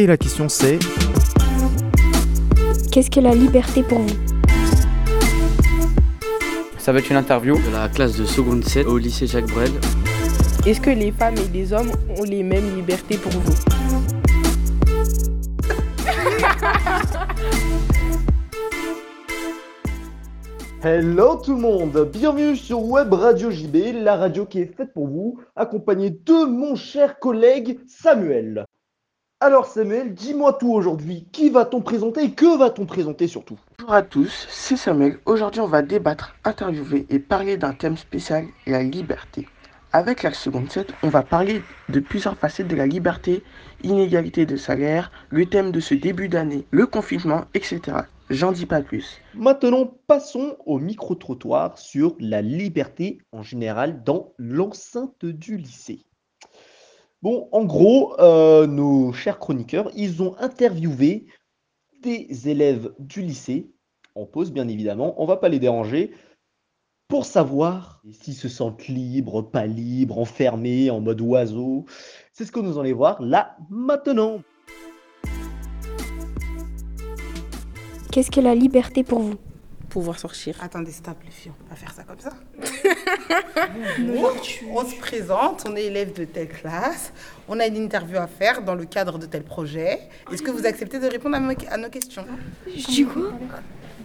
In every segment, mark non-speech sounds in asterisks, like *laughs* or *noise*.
Et la question c'est Qu'est-ce que la liberté pour vous? Ça va être une interview. de la classe de seconde 7 au lycée Jacques Brel. Est-ce que les femmes et les hommes ont les mêmes libertés pour vous? *laughs* Hello tout le monde, bienvenue sur Web Radio JB, la radio qui est faite pour vous, accompagné de mon cher collègue Samuel. Alors Samuel, dis-moi tout aujourd'hui, qui va-t-on présenter et que va-t-on présenter surtout Bonjour à tous, c'est Samuel. Aujourd'hui, on va débattre, interviewer et parler d'un thème spécial, la liberté. Avec la seconde 7, on va parler de plusieurs facettes de la liberté, inégalité de salaire, le thème de ce début d'année, le confinement, etc. J'en dis pas plus. Maintenant, passons au micro-trottoir sur la liberté en général dans l'enceinte du lycée. Bon, en gros, euh, nos chers chroniqueurs, ils ont interviewé des élèves du lycée, en pause bien évidemment, on va pas les déranger, pour savoir s'ils se sentent libres, pas libres, enfermés, en mode oiseau. C'est ce que nous allons voir là maintenant. Qu'est-ce que la liberté pour vous? Pouvoir sortir. Attendez, stop les filles, on va pas faire ça comme ça. *laughs* on se présente, on est élève de telle classe, on a une interview à faire dans le cadre de tel projet. Est-ce que vous acceptez de répondre à, nos questions? Je dis quoi?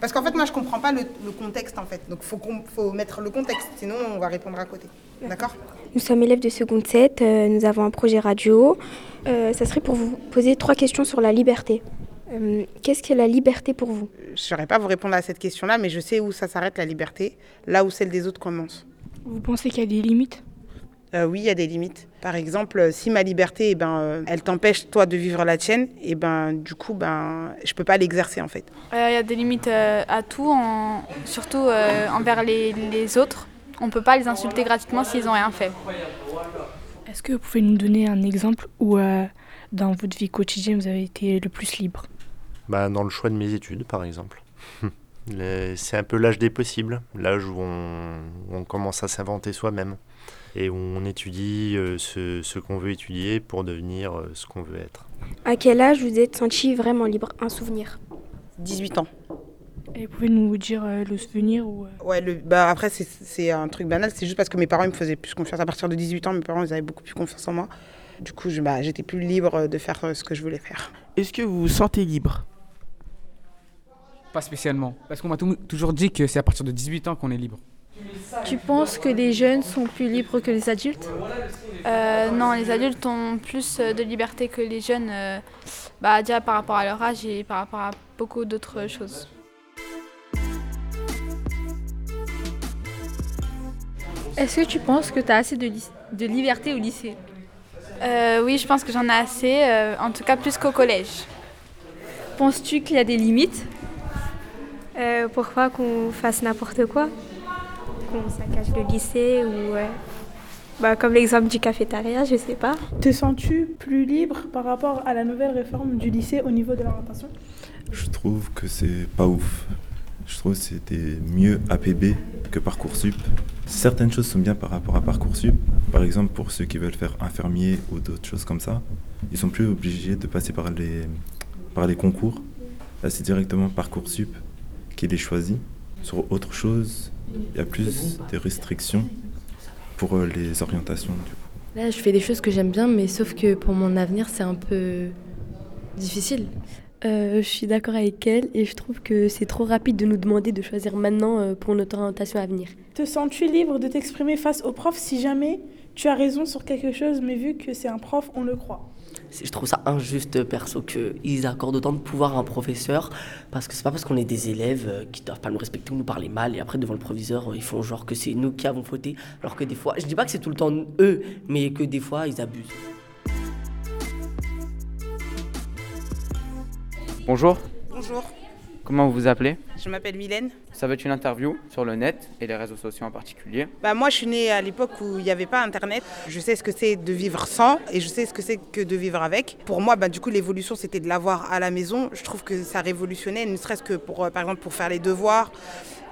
Parce qu'en fait, moi, je comprends pas le, le contexte, en fait. Donc, il faut mettre le contexte, sinon on va répondre à côté. D'accord? Nous sommes élèves de seconde 7, euh, nous avons un projet radio. Euh, ça serait pour vous poser trois questions sur la liberté. Euh, Qu'est-ce que la liberté pour vous? Je ne saurais pas vous répondre à cette question-là, mais je sais où ça s'arrête, la liberté, là où celle des autres commence. Vous pensez qu'il y a des limites? Euh, oui, il y a des limites. Par exemple, euh, si ma liberté, eh ben, euh, elle t'empêche, toi, de vivre la tienne, et ben, du coup, ben, je peux pas l'exercer, en fait. Il y a des limites euh, à tout, en- surtout euh, envers les, les autres. On ne peut pas les insulter gratuitement s'ils n'ont rien fait. Est-ce que vous pouvez nous donner un exemple où, euh, dans votre vie quotidienne, vous avez été le plus libre? Bah, dans le choix de mes études, par exemple. *laughs* C'est un peu l'âge des possibles, l'âge où on, où on commence à s'inventer soi-même et où on étudie euh, ce, ce qu'on veut étudier pour devenir euh, ce qu'on veut être. À quel âge vous êtes senti vraiment libre Un souvenir? 18 ans. Et vous pouvez nous dire euh, le souvenir ou, euh, Ouais, le, bah après, c'est- un truc banal. C'est juste parce que mes parents ils me faisaient plus confiance. À partir de 18 ans, mes parents ils avaient beaucoup plus confiance en moi. Du coup, bah, j'étais plus libre de faire euh, ce que je voulais faire. Est-ce que vous vous sentez libre? Pas spécialement. Parce qu'on m'a tou- toujours dit que c'est à partir de 18 ans qu'on est libre. Tu penses que les jeunes sont plus libres que les adultes? Euh, non, les adultes ont plus euh, de liberté que les jeunes, euh, bah, déjà par rapport à leur âge et par rapport à beaucoup d'autres choses. Est-ce que tu penses que tu as assez de, de liberté au lycée? Euh, oui, je pense que j'en ai assez, euh, en tout cas plus qu'au collège. Penses-tu qu'il y a des limites? Euh, Pourquoi qu'on fasse n'importe quoi? Qu'on saccage le lycée ou... euh, bah, comme l'exemple du cafétéria, je sais pas. Te sens-tu plus libre par rapport à la nouvelle réforme du lycée au niveau de l'orientation? Je trouve que c'est pas ouf. Je trouve que c'était mieux APB que Parcoursup. Certaines choses sont bien par rapport à Parcoursup. Par exemple, pour ceux qui veulent faire infirmier ou d'autres choses comme ça, ils sont plus obligés de passer par les, par les concours. Là, c'est directement Parcoursup qui les choisit. Sur autre chose, il y a plus de restrictions pour euh, les orientations. Du coup. Là, je fais des choses que j'aime bien, mais sauf que pour mon avenir, c'est un peu difficile. Euh, je suis d'accord avec elle et je trouve que c'est trop rapide de nous demander de choisir maintenant euh, pour notre orientation à venir. Te sens-tu libre de t'exprimer face au prof si jamais tu as raison sur quelque chose, mais vu que c'est un prof, on le croit? Je trouve ça injuste, perso, qu'ils accordent autant de pouvoir à un professeur, parce que c'est pas parce qu'on est des élèves euh, qui doivent pas nous respecter ou nous parler mal, et après devant le proviseur, euh, ils font genre que c'est nous qui avons fauté, alors que des fois, je dis pas que c'est tout le temps eux, mais que des fois, ils abusent. Bonjour, Bonjour, comment vous vous appelez? Je m'appelle Mylène. Ça va être une interview sur le net et les réseaux sociaux en particulier. Bah, moi, je suis née à l'époque où il n'y avait pas Internet. Je sais ce que c'est de vivre sans et je sais ce que c'est que de vivre avec. Pour moi, bah, du coup, l'évolution, c'était de l'avoir à la maison. Je trouve que ça révolutionnait, ne serait-ce que pour, euh, par exemple, pour faire les devoirs,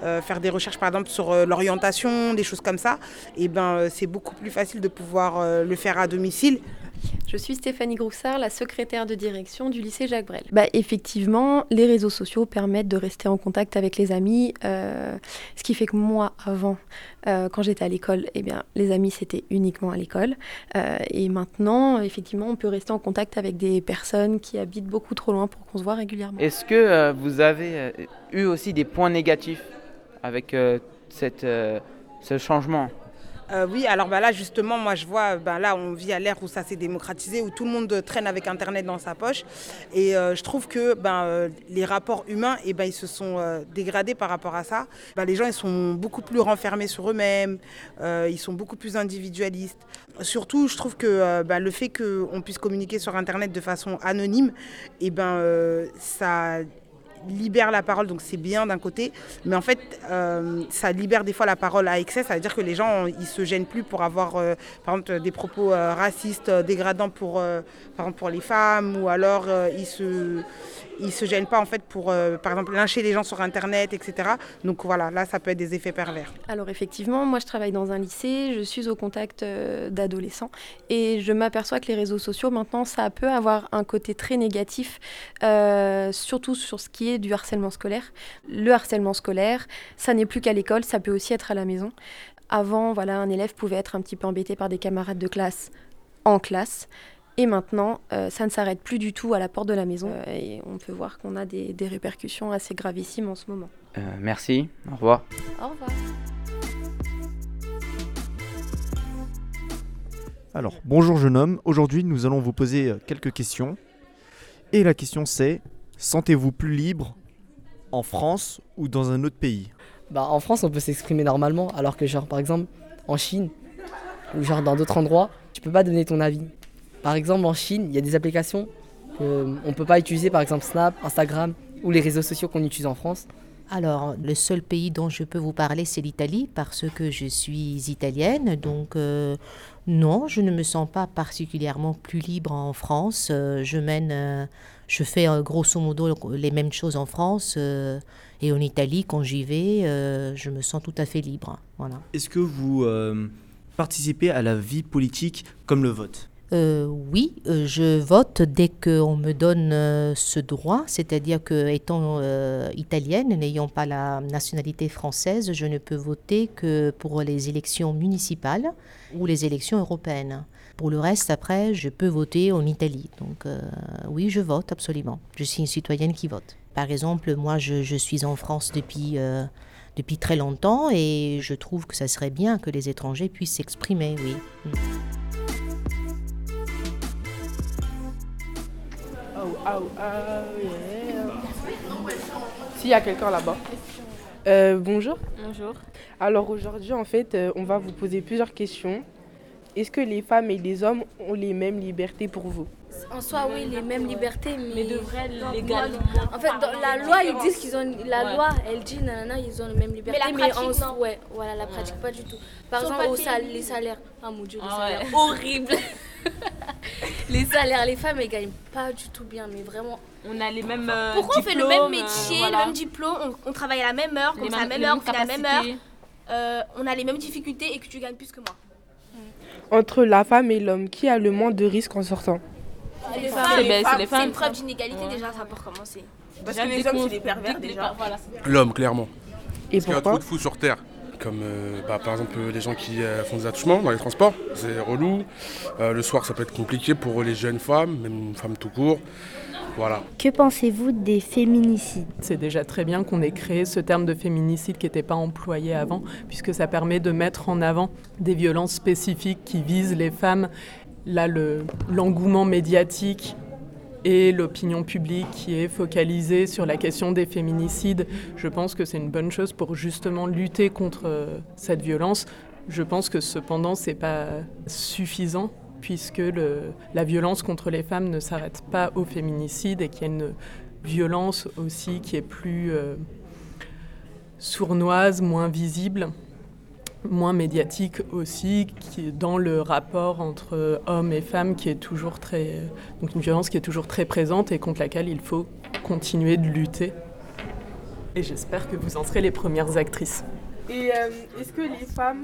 euh, faire des recherches, par exemple, sur euh, l'orientation, des choses comme ça. Et ben, euh, c'est beaucoup plus facile de pouvoir le faire à domicile. Je suis Stéphanie Groussard, la secrétaire de direction du lycée Jacques Brel. Bah, effectivement, les réseaux sociaux permettent de rester en contact avec les amis, euh, ce qui fait que moi, avant, euh, quand j'étais à l'école, eh bien, les amis, c'était uniquement à l'école. Euh, et maintenant, effectivement, on peut rester en contact avec des personnes qui habitent beaucoup trop loin pour qu'on se voit régulièrement. Est-ce que euh, vous avez euh, eu aussi des points négatifs avec euh, cette, euh, ce changement? Euh, oui, alors bah là justement, moi je vois, bah là on vit à l'ère où ça s'est démocratisé, où tout le monde traîne avec Internet dans sa poche. Et euh, je trouve que ben, euh, les rapports humains, eh ben, ils se sont dégradés par rapport à ça. Bah, les gens ils sont beaucoup plus renfermés sur eux-mêmes, ils sont beaucoup plus individualistes. Surtout, je trouve que le fait qu'on puisse communiquer sur Internet de façon anonyme, eh ben, ça libère la parole, donc c'est bien d'un côté, mais en fait, euh, ça libère des fois la parole à excès, ça veut dire que les gens, ils se gênent plus pour avoir, euh, par exemple, des propos euh, racistes, dégradants pour, les femmes, ou alors ils se, ils se gênent pas en fait pour, euh, par exemple, lyncher les gens sur Internet, etc. Donc voilà, là, ça peut être des effets pervers. Alors effectivement, moi je travaille dans un lycée, je suis au contact euh, d'adolescents et je m'aperçois que les réseaux sociaux maintenant ça peut avoir un côté très négatif, euh, surtout sur ce qui est du harcèlement scolaire. Le harcèlement scolaire, ça n'est plus qu'à l'école, ça peut aussi être à la maison. Avant, voilà, un élève pouvait être un petit peu embêté par des camarades de classe en classe. Et maintenant, euh, ça ne s'arrête plus du tout à la porte de la maison. Euh, et on peut voir qu'on a des, des répercussions assez gravissimes en ce moment. Euh, Merci, au revoir. Au revoir. Alors, bonjour jeune homme. Aujourd'hui, nous allons vous poser quelques questions. Et la question c'est sentez-vous plus libre en France ou dans un autre pays? Bah, en France, on peut s'exprimer normalement, alors que, genre, par exemple, en Chine, ou genre dans d'autres endroits, tu peux pas donner ton avis. Par exemple, en Chine, il y a des applications qu'on ne peut pas utiliser, par exemple Snap, Instagram, ou les réseaux sociaux qu'on utilise en France. Alors, le seul pays dont je peux vous parler, c'est l'Italie, parce que je suis italienne. Donc, euh, non, je ne me sens pas particulièrement plus libre en France. Euh, je mène, euh, je fais euh, grosso modo les mêmes choses en France. euh, et en Italie, quand j'y vais, euh, je me sens tout à fait libre. Voilà. Est-ce que vous euh, participez à la vie politique comme le vote? Euh, oui, euh, je vote dès qu'on me donne euh, ce droit, c'est-à-dire que étant italienne, n'ayant pas la nationalité française, je ne peux voter que pour les élections municipales ou les élections européennes. Pour le reste, après, je peux voter en Italie. Donc oui, je vote absolument. Je suis une citoyenne qui vote. Par exemple, moi, je, je suis en France depuis, depuis très longtemps et je trouve que ça serait bien que les étrangers puissent s'exprimer, oui. S'il y a quelqu'un là-bas. Euh, bonjour. Bonjour. Alors aujourd'hui, en fait, euh, on va vous poser plusieurs questions. Est-ce que les femmes et les hommes ont les mêmes libertés pour vous? En soi, oui, les mêmes libertés, mais, de vrai, légalement. En fait, dans la loi, ils disent qu'ils ont. La Ouais. loi, elle dit, nanana, ils ont les mêmes libertés. la mais pratique, en non. ouais, voilà, la pratique, pas du tout. Par exemple, au sal- les salaires. Ah mon dieu, les Ah salaires. ouais. Horrible. *laughs* les salaires, les femmes, elles gagnent pas du tout bien, mais vraiment. On a les mêmes euh, Pourquoi on fait le même métier, euh, voilà. le même diplôme, on, on travaille à la même heure, ça, à la même heure, on fait la même heure, euh, on a les mêmes difficultés et que tu gagnes plus que moi. Entre la femme et l'homme, qui a le moins de risques en sortant? Les femmes, c'est ben, c'est les C'est femmes. une preuve d'inégalité déjà, ça pour commencer. Parce Déjà, que les hommes, c'est des pervers, déjà. per- voilà, c'est- L'homme, clairement. Et Parce qu'il y a trop de fous sur Terre. Comme euh, bah, par exemple euh, les gens qui euh, font des attouchements dans les transports, c'est relou. Euh, le soir, ça peut être compliqué pour les jeunes femmes, même une femme tout court. Voilà. Que pensez-vous des féminicides? C'est déjà très bien qu'on ait créé ce terme de féminicide qui n'était pas employé avant, puisque ça permet de mettre en avant des violences spécifiques qui visent les femmes. Là, le- l'engouement médiatique et l'opinion publique qui est focalisée sur la question des féminicides, je pense que c'est une bonne chose pour justement lutter contre euh, cette violence. Je pense que cependant, ce n'est pas suffisant puisque la violence contre les femmes ne s'arrête pas au féminicide et qu'il y a une violence aussi qui est plus euh, sournoise, moins visible, moins médiatique aussi, qui est dans le rapport entre hommes et femmes qui est toujours très... Donc une violence qui est toujours très présente et contre laquelle il faut continuer de lutter. Et j'espère que vous en serez les premières actrices. Et euh, est-ce que les femmes,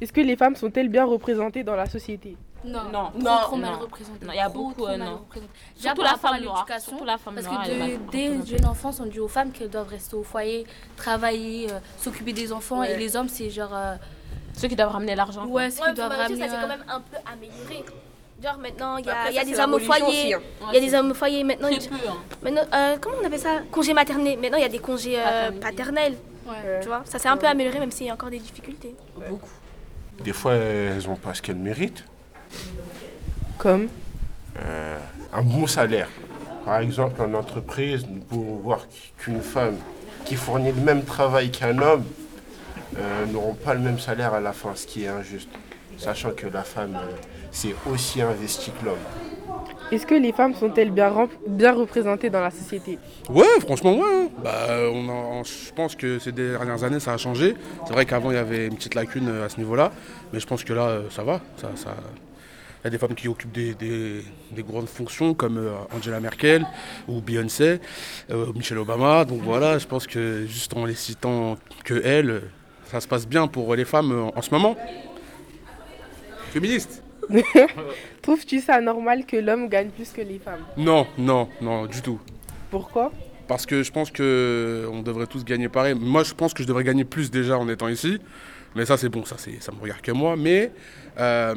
est-ce que les femmes sont-elles bien représentées dans la société? Non, Non, trop, non, trop mal non. représenté. Non, il y a Trop, beaucoup, trop euh, mal non. Surtout la femme noire, l'éducation, surtout la femme parce noire, que mal de- dès jeune enfance, on dit aux femmes qu'elles doivent rester au foyer, travailler, euh, s'occuper des enfants, Ouais. et les hommes, c'est genre... Ceux qui doivent ramener l'argent. quoi. Ouais, ceux qui doivent ramener... Ça, c'est quand même un peu amélioré. Genre maintenant, il y a, après, y a ça, des hommes au foyer. aussi, hein. Il y a des hommes au foyer. Maintenant, Très il- peu, hein. maintenant euh, comment on appelle ça? Congé maternel. Maintenant, il y a des congés euh, paternels. Tu vois, ça s'est un peu amélioré, même s'il y a encore des difficultés. Beaucoup. Des fois, elles n'ont pas ce qu'elles méritent. Comme? Euh, un bon salaire. Par exemple, en entreprise, nous pouvons voir qu'une femme qui fournit le même travail qu'un homme euh, n'auront pas le même salaire à la fin, ce qui est injuste. Sachant que la femme euh, s'est aussi investie que l'homme. Est-ce que les femmes sont-elles bien, rem- bien représentées dans la société? Ouais, franchement, ouais. hein. Bah, on en- je pense que ces dernières années, ça a changé. C'est vrai qu'avant, il y avait une petite lacune euh, à ce niveau-là. Mais je pense que là, euh, ça va. Ça, ça- Il y a des femmes qui occupent des, des- des grandes fonctions comme euh, Angela Merkel ou Beyoncé, euh, Michelle Obama. Donc voilà, je pense que juste en les citant que elles, euh, ça se passe bien pour les femmes euh, en ce moment. Féministe *laughs* Trouves-tu ça normal que l'homme gagne plus que les femmes? Non, non, non, du tout. Pourquoi? Parce que je pense que on devrait tous gagner pareil. Moi, je pense que je devrais gagner plus déjà en étant ici. Mais ça, c'est bon, ça, c'est, ça me regarde que moi. Mais euh,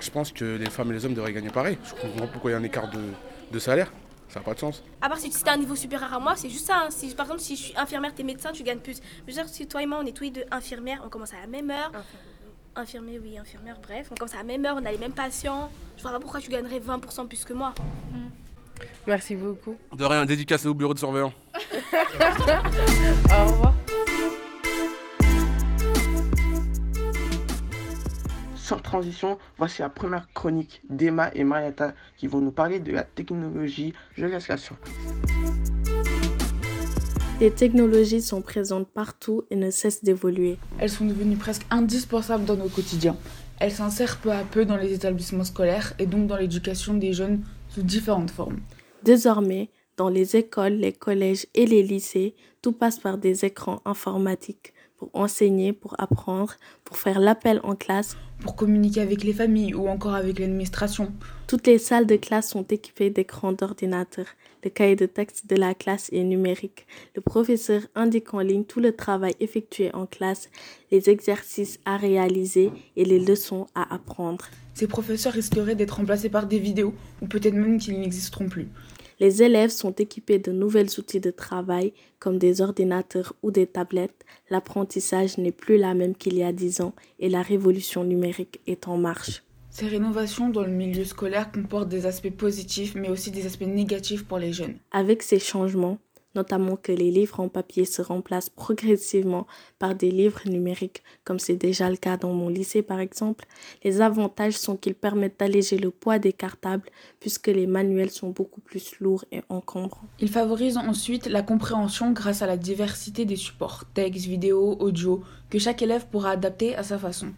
je pense que les femmes et les hommes devraient gagner pareil. Je comprends pourquoi il y a un écart de, de salaire. Ça n'a pas de sens. À part si tu as un niveau supérieur à moi, c'est juste ça. hein. Si, par exemple, si je suis infirmière, t'es médecin, tu gagnes plus. Je veux dire, si toi et moi, on est tous les deux infirmières, on commence à la même heure. Infirmier, oui, infirmière, bref. On commence à la même heure, on a les mêmes patients. Je vois pas pourquoi tu gagnerais 20% plus que moi. Merci beaucoup. De rien, dédicacé au bureau de surveillant. *laughs* Au revoir. Sans transition, voici la première chronique d'Emma et Marietta qui vont nous parler de la technologie. Je laisse la. Les technologies sont présentes partout et ne cessent d'évoluer. Elles sont devenues presque indispensables dans nos quotidiens. Elles s'insèrent peu à peu dans les établissements scolaires et donc dans l'éducation des jeunes sous différentes formes. Désormais, dans les écoles, les collèges et les lycées, tout passe par des écrans informatiques pour enseigner, pour apprendre, pour faire l'appel en classe. Pour communiquer avec les familles ou encore avec l'administration. Toutes les salles de classe sont équipées d'écrans d'ordinateur. Le cahier de texte de la classe est numérique. Le professeur indique en ligne tout le travail effectué en classe, les exercices à réaliser et les leçons à apprendre. Ces professeurs risqueraient d'être remplacés par des vidéos ou peut-être même qu'ils n'existeront plus. Les élèves sont équipés de nouvelles outils de travail comme des ordinateurs ou des tablettes. L'apprentissage n'est plus la même qu'il y a dix ans et la révolution numérique est en marche. Ces rénovations dans le milieu scolaire comportent des aspects positifs mais aussi des aspects négatifs pour les jeunes. Avec ces changements, notamment que les livres en papier se remplacent progressivement par des livres numériques, comme c'est déjà le cas dans mon lycée par exemple, les avantages sont qu'ils permettent d'alléger le poids des cartables puisque les manuels sont beaucoup plus lourds et encombrants. Ils favorisent ensuite la compréhension grâce à la diversité des supports, textes, vidéos, audio, que chaque élève pourra adapter à sa façon.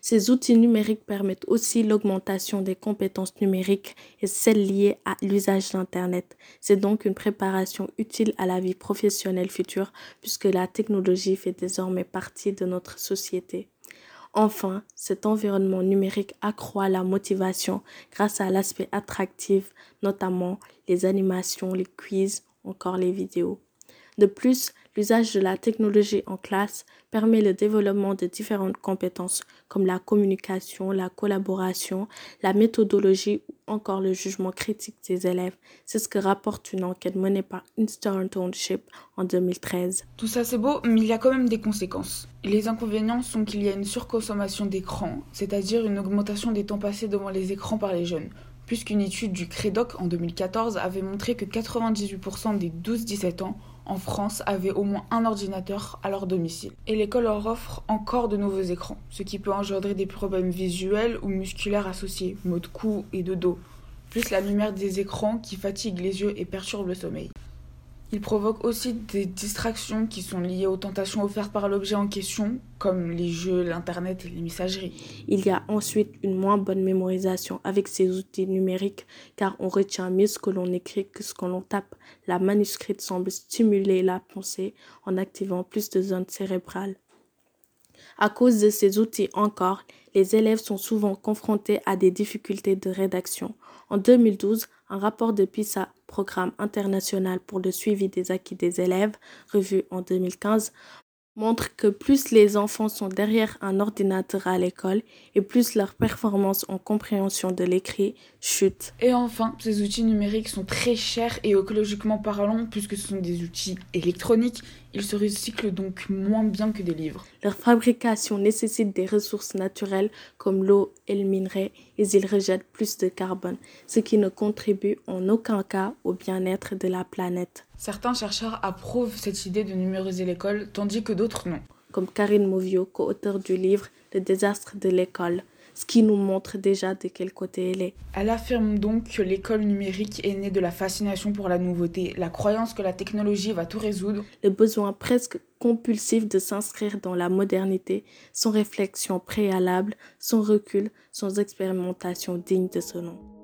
Ces outils numériques permettent aussi l'augmentation des compétences numériques et celles liées à l'usage d'Internet. C'est donc une préparation utile à la vie professionnelle future puisque la technologie fait désormais partie de notre société. Enfin, cet environnement numérique accroît la motivation grâce à l'aspect attractif, notamment les animations, les quiz, encore les vidéos. De plus, l'usage de la technologie en classe permet le développement de différentes compétences comme la communication, la collaboration, la méthodologie ou encore le jugement critique des élèves. C'est ce que rapporte une enquête menée par Internship en 2013. Tout ça c'est beau, mais il y a quand même des conséquences. Les inconvénients sont qu'il y a une surconsommation d'écran, c'est-à-dire une augmentation des temps passés devant les écrans par les jeunes puisqu'une étude du CREDOC en 2014 avait montré que 98% des 12-17 ans en France avaient au moins un ordinateur à leur domicile. Et l'école leur offre encore de nouveaux écrans, ce qui peut engendrer des problèmes visuels ou musculaires associés, maux de cou et de dos, plus la lumière des écrans qui fatigue les yeux et perturbe le sommeil. Il provoque aussi des distractions qui sont liées aux tentations offertes par l'objet en question, comme les jeux, l'internet et les messageries. Il y a ensuite une moins bonne mémorisation avec ces outils numériques car on retient mieux ce que l'on écrit que ce que l'on tape. La manuscrite semble stimuler la pensée en activant plus de zones cérébrales. À cause de ces outils encore, les élèves sont souvent confrontés à des difficultés de rédaction. En 2012, un rapport de PISA, Programme international pour le suivi des acquis des élèves, revu en 2015, montre que plus les enfants sont derrière un ordinateur à l'école et plus leur performance en compréhension de l'écrit chute. Et enfin, ces outils numériques sont très chers et écologiquement parlant, puisque ce sont des outils électroniques, ils se recyclent donc moins bien que des livres. Leur fabrication nécessite des ressources naturelles comme l'eau et le minerai et ils rejettent plus de carbone, ce qui ne contribue en aucun cas au bien-être de la planète. Certains chercheurs approuvent cette idée de numériser l'école, tandis que d'autres non. Comme Karine Movio, co-auteur du livre Le désastre de l'école, ce qui nous montre déjà de quel côté elle est. Elle affirme donc que l'école numérique est née de la fascination pour la nouveauté, la croyance que la technologie va tout résoudre, le besoin presque compulsif de s'inscrire dans la modernité, sans réflexion préalable, sans recul, sans expérimentation digne de ce nom.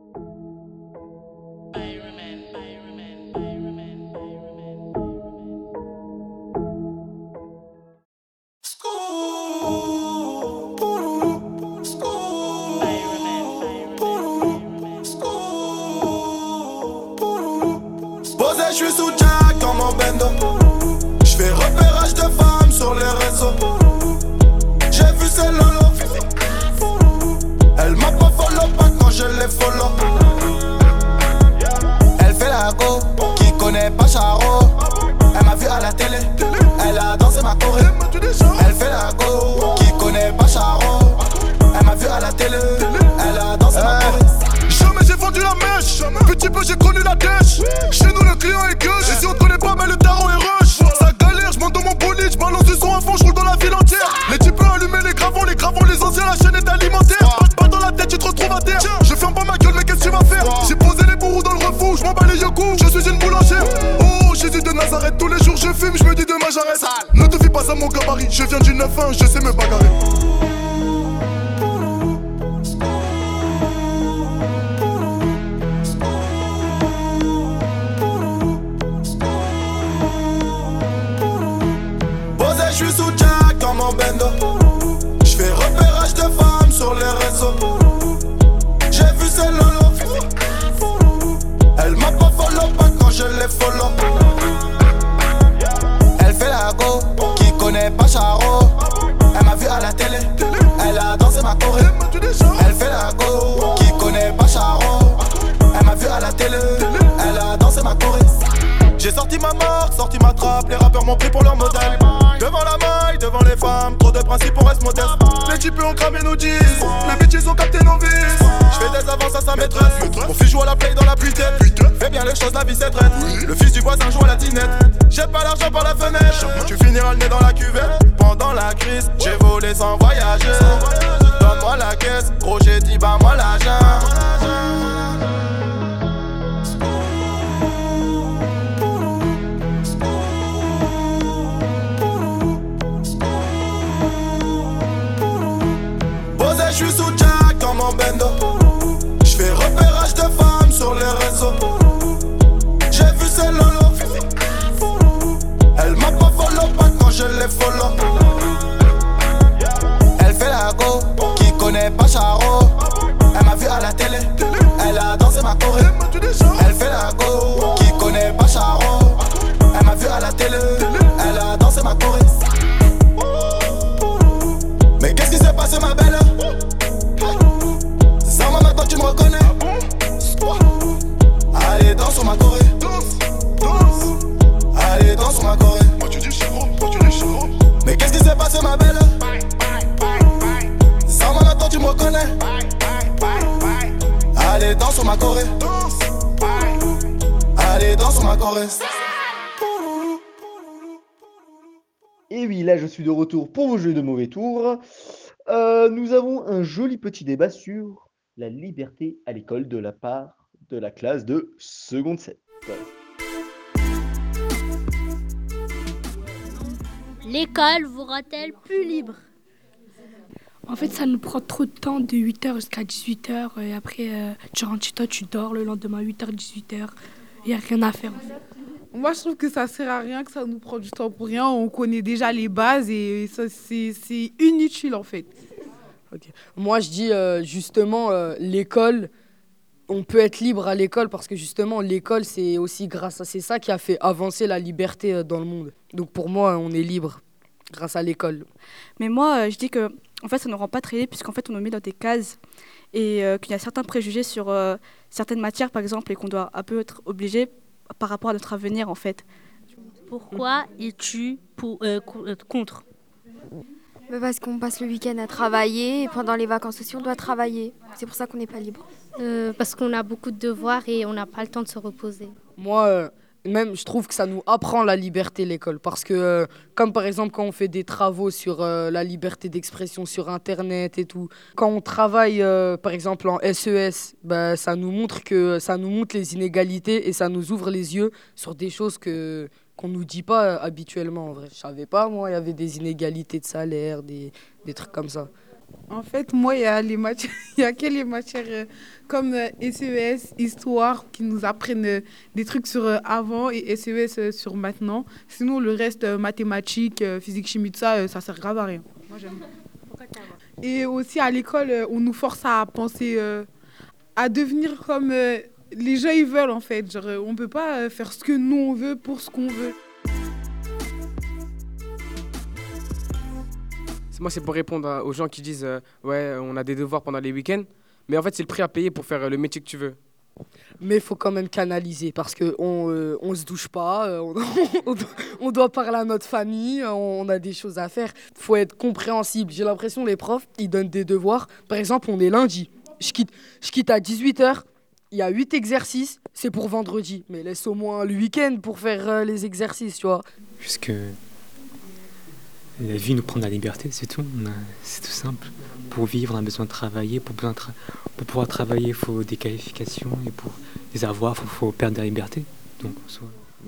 Ne te fie pas à mon gabarit, je viens du 9-1, je sais me bagarrer. Les rappeurs m'ont pris pour leur modèle. Devant la maille, devant les femmes, trop de principes, on reste modeste. Les types ont cramé nos jeans, les bitches ont capté nos vices. J'fais des avances à sa maîtresse, mon fils joue à la play dans la pluie Fais bien les choses, la vie c'est traite. Le fils du voisin joue à la tinette. J'ai pas l'argent par la fenêtre, tu finiras le nez dans la cuvette. Pendant la crise, j'ai volé sans voyager. Donne-moi la caisse, gros j'ai dit bah moi l'argent. Posé, a dansé suis de retour pour vos jeux de mauvais tours. Euh, nous avons un joli petit débat sur la liberté à l'école de la part de la classe de seconde 7. L'école vous rend-elle plus libre? En fait, ça nous prend trop de temps, de 8h jusqu'à 18h. Et après, euh, tu rentres chez toi, tu dors le lendemain, 8h, 18h. Il n'y a rien à faire. en fait. Moi, je trouve que ça sert à rien, que ça nous prend du temps pour rien. On connaît déjà les bases et ça, c'est c'est inutile en fait. Moi, je dis euh, justement, euh, l'école, on peut être libre à l'école parce que justement, l'école, c'est aussi grâce à c'est ça qui a fait avancer la liberté euh, dans le monde. Donc pour moi, on est libre grâce à l'école. Mais moi, euh, je dis que en fait, ça ne rend pas très libre puisqu'en fait, on nous met dans des cases et euh, qu'il y a certains préjugés sur euh, certaines matières, par exemple, et qu'on doit un peu être obligé par rapport à notre avenir, en fait. Pourquoi es-tu pour, euh, euh, contre? Bah, Parce qu'on passe le week-end à travailler et pendant les vacances aussi on doit travailler. C'est pour ça qu'on n'est pas libre. Euh, Parce qu'on a beaucoup de devoirs et on n'a pas le temps de se reposer. Moi, euh, même, je trouve que ça nous apprend la liberté, l'école. Parce que, euh, comme par exemple, quand on fait des travaux sur euh, la liberté d'expression sur Internet et tout, quand on travaille, euh, par exemple, en SES, bah, ça nous montre que ça nous montre les inégalités et ça nous ouvre les yeux sur des choses que qu'on nous dit pas habituellement, en vrai. Je savais pas, moi, il y avait des inégalités de salaire, des, des trucs comme ça. En fait, moi, il y a les matières, *laughs* y a que les matières euh, comme euh, SES, histoire, qui nous apprennent euh, des trucs sur avant et SES euh, sur maintenant. Sinon, le reste, mathématiques, physique, chimie, tout ça, ça sert grave à rien. Moi, j'aime. Et aussi, à l'école, on nous force à penser, à devenir comme les gens ils veulent, en fait. Genre, on peut pas faire ce que nous, on veut pour ce qu'on veut. Moi, c'est pour répondre à- aux gens qui disent euh, Ouais, on a des devoirs pendant les week-ends. Mais en fait, c'est le prix à payer pour faire euh, le métier que tu veux. Mais il faut quand même canaliser parce qu'on on, on se douche pas, euh, on, *laughs* on doit, on doit parler à notre famille, on a des choses à faire. Il faut être compréhensible. J'ai l'impression les profs, ils donnent des devoirs. Par exemple, on est lundi, je quitte, je quitte à 18h, il y a 8 exercices, c'est pour vendredi. Mais laisse au moins le week-end pour faire euh, les exercices, tu vois. Puisque la vie nous prend de la liberté, c'est tout. C'est tout simple. Pour vivre, on a besoin de travailler. Pour, besoin de tra- pour pouvoir travailler, il faut des qualifications. Et pour les avoir, il faut, faut perdre de la liberté. Donc,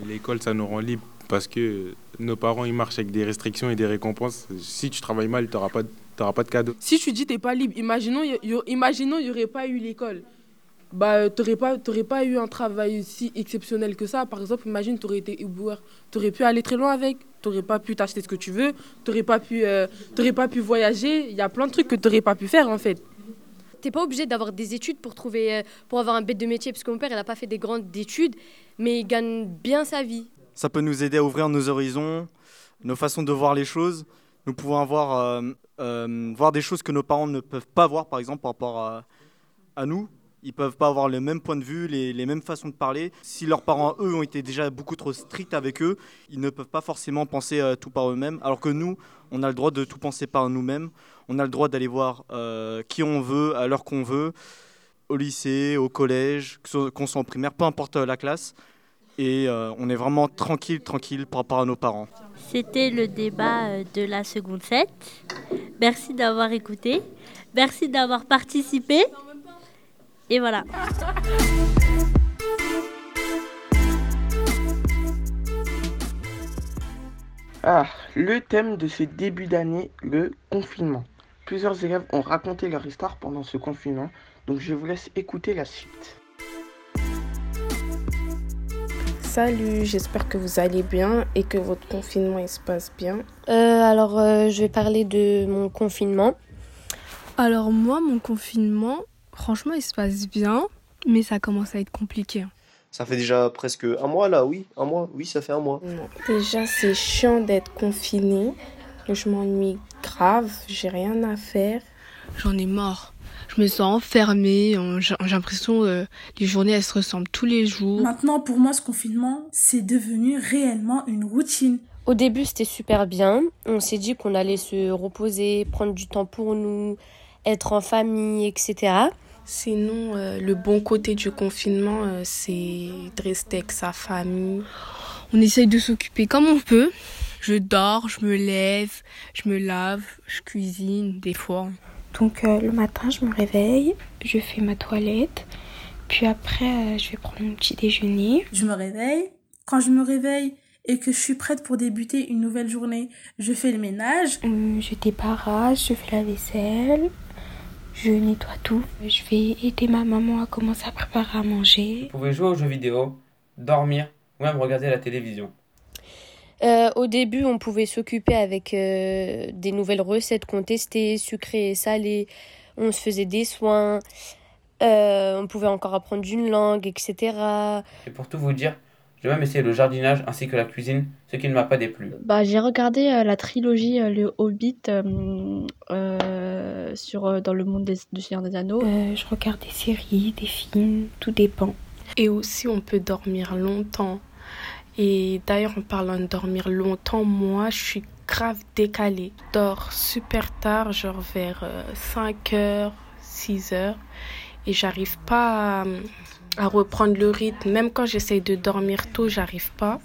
l'école, ça nous rend libres parce que nos parents, ils marchent avec des restrictions et des récompenses. Si tu travailles mal, tu n'auras pas, pas de cadeau. Si tu dis t'es pas libre, imaginons il imaginons il y aurait pas eu l'école. Bah pas t'aurais pas eu un travail si exceptionnel que ça. Par exemple, imagine t'aurais été éboueur, t'aurais pu aller très loin avec, t'aurais pas pu t'acheter ce que tu veux, t'aurais pas pu euh, t'aurais pas pu voyager. Il y a plein de trucs que t'aurais pas pu faire en fait. T'es pas obligé d'avoir des études pour trouver, euh, pour avoir un bête de métier, parce que mon père, il a pas fait des grandes études, mais il gagne bien sa vie. Ça peut nous aider à ouvrir nos horizons, nos façons de voir les choses. Nous pouvons avoir, euh, euh, voir des choses que nos parents ne peuvent pas voir, par exemple, par rapport à, à nous. Ils peuvent pas avoir le même point de vue, les, les mêmes façons de parler. Si leurs parents, eux, ont été déjà beaucoup trop stricts avec eux, ils ne peuvent pas forcément penser euh, tout par eux-mêmes. Alors que nous, on a le droit de tout penser par nous-mêmes. On a le droit d'aller voir euh, qui on veut, à l'heure qu'on veut, au lycée, au collège, qu'on soit en primaire, peu importe euh, la classe. Et on est vraiment tranquille, tranquille par rapport à nos parents. C'était le débat de la seconde 7. Merci d'avoir écouté. Merci d'avoir participé. Et voilà. Ah, le thème de ce début d'année, le confinement. Plusieurs élèves ont raconté leur histoire pendant ce confinement, donc je vous laisse écouter la suite. Salut, j'espère que vous allez bien et que votre confinement il se passe bien. Euh, alors, euh, je vais parler de mon confinement. Alors moi, mon confinement, franchement, il se passe bien, mais ça commence à être compliqué. Ça fait déjà presque un mois là, oui, un mois, oui, ça fait un mois. Déjà, c'est chiant d'être confiné. Je m'ennuie grave, j'ai rien à faire. J'en ai marre. Je me sens enfermée, j'ai j'ai l'impression que les journées elles se ressemblent tous les jours. Maintenant, pour moi, ce confinement, c'est devenu réellement une routine. Au début, c'était super bien. On s'est dit qu'on allait se reposer, prendre du temps pour nous, être en famille, etc. Sinon, euh, le bon côté du confinement, euh, c'est de rester avec sa famille. On essaye de s'occuper comme on peut. Je dors, je me lève, je me lave, je cuisine des fois. Donc euh, le matin, je me réveille, je fais ma toilette, puis après, euh, je vais prendre mon petit déjeuner. Je me réveille. Quand je me réveille et que je suis prête pour débuter une nouvelle journée, je fais le ménage. Je débarrasse, je fais la vaisselle, je nettoie tout. Je vais aider ma maman à commencer à préparer à manger. Vous pouvez jouer aux jeux vidéo, dormir ou même regarder la télévision. Euh, au début, on pouvait s'occuper avec euh, des nouvelles recettes qu'on testait, sucrées et salées. On se faisait des soins. Euh, on pouvait encore apprendre une langue, etc. Et pour tout vous dire, j'ai même essayé le jardinage ainsi que la cuisine, ce qui ne m'a pas déplu. Bah, j'ai regardé euh, la trilogie euh, Le Hobbit euh, euh, sur, euh, dans le monde des, du Seigneur des Anneaux. Euh, je regarde des séries, des films, tout dépend. Et aussi, on peut dormir longtemps. Et d'ailleurs, en parlant de dormir longtemps, moi, je suis grave décalée. Je dors super tard, genre vers 5 heures, 6 heures. Et j'arrive pas à, à reprendre le rythme. Même quand j'essaye de dormir tôt, j'arrive pas.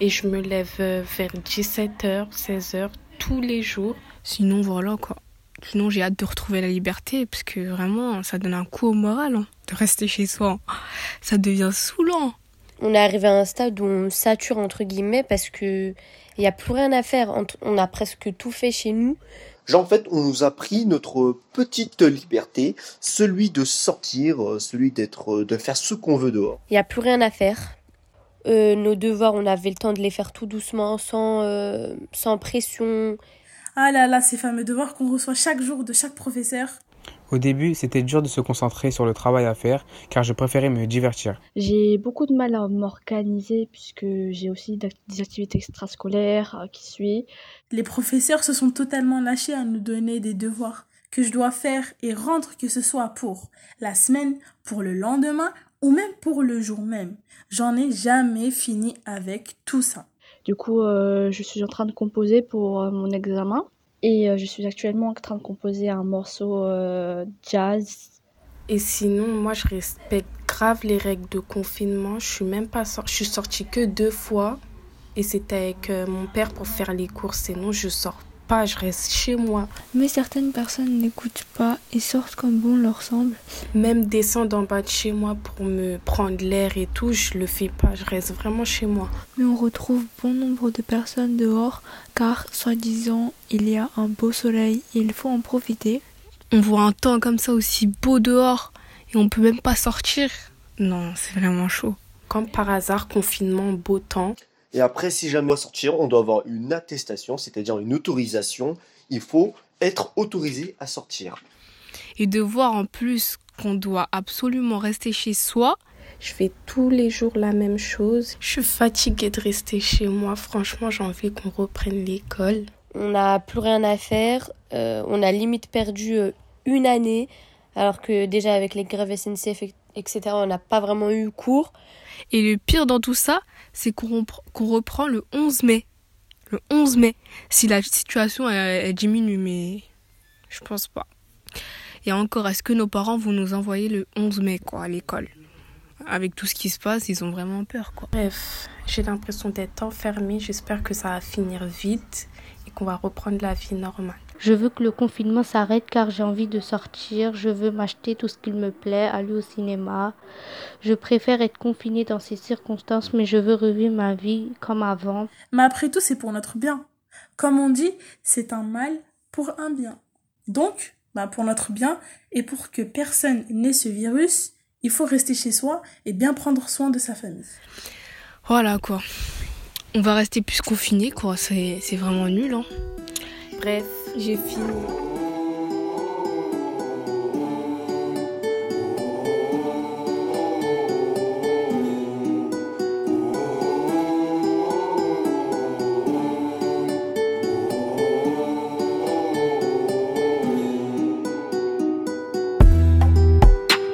Et je me lève euh, vers 17 heures, 16 heures, tous les jours. Sinon, voilà quoi. Sinon, j'ai hâte de retrouver la liberté parce que vraiment, ça donne un coup au moral hein, de rester chez soi. Ça devient saoulant. On est arrivé à un stade où on sature entre guillemets parce que il y a plus rien à faire. On a presque tout fait chez nous. Genre, en fait, on nous a pris notre petite liberté, celui de sortir, euh, celui d'être, euh, de faire ce qu'on veut dehors. Il y a plus rien à faire. Euh, nos devoirs, on avait le temps de les faire tout doucement, sans, euh, sans pression. Ah là là, ces fameux devoirs qu'on reçoit chaque jour de chaque professeur. Au début, c'était dur de se concentrer sur le travail à faire car je préférais me divertir. J'ai beaucoup de mal à m'organiser puisque j'ai aussi des activités extrascolaires euh, qui suivent. Les professeurs se sont totalement lâchés à nous donner des devoirs que je dois faire et rendre que ce soit pour la semaine, pour le lendemain ou même pour le jour même. J'en ai jamais fini avec tout ça. Du coup, euh, je suis en train de composer pour euh, mon examen et euh, je suis actuellement en train de composer un morceau euh, jazz. Et sinon, moi, je respecte grave les règles de confinement. Je suis même pas sortie. Je suis sortie que deux fois. Et c'était avec euh, mon père pour faire les courses. Sinon, je sors pas. Je reste chez moi. Mais certaines personnes n'écoutent pas et sortent comme bon leur semble. Même descendre en bas de chez moi pour me prendre l'air et tout, je le fais pas. Je reste vraiment chez moi. Mais on retrouve bon nombre de personnes dehors car, soi-disant, il y a un beau soleil et il faut en profiter. On voit un temps comme ça aussi beau dehors et on peut même pas sortir. Non, c'est vraiment chaud. Comme par hasard, confinement, beau temps. Et après, si jamais on doit sortir, on doit avoir une attestation, c'est-à-dire une autorisation. Il faut être autorisé à sortir. Et de voir en plus qu'on doit absolument rester chez soi. Je fais tous les jours la même chose. Je suis fatiguée de rester chez moi. Franchement, j'ai envie qu'on reprenne l'école. On n'a plus rien à faire. Euh, on a limite perdu euh, une année, alors que déjà avec les grèves SNCF, et- etc., on n'a pas vraiment eu cours. Et le pire dans tout ça, c'est qu'on repr- qu'on reprend le 11 mai. Le 11 mai. Si la situation elle diminue, mais je pense pas. Et encore, est-ce que nos parents vont nous envoyer le 11 mai quoi, à l'école? Avec tout ce qui se passe, ils ont vraiment peur. quoi. Bref, j'ai l'impression d'être enfermée. J'espère que ça va finir vite et qu'on va reprendre la vie normale. Je veux que le confinement s'arrête car j'ai envie de sortir, je veux m'acheter tout ce qu'il me plaît, aller au cinéma. Je préfère être confinée dans ces circonstances, mais je veux revivre ma vie comme avant. Mais après tout, c'est pour notre bien. Comme on dit, c'est un mal pour un bien. Donc, bah pour notre bien et pour que personne n'ait ce virus, il faut rester chez soi et bien prendre soin de sa famille. Voilà quoi. On va rester plus confinés quoi, c'est c'est vraiment nul. Hein. Bref, j'ai fini.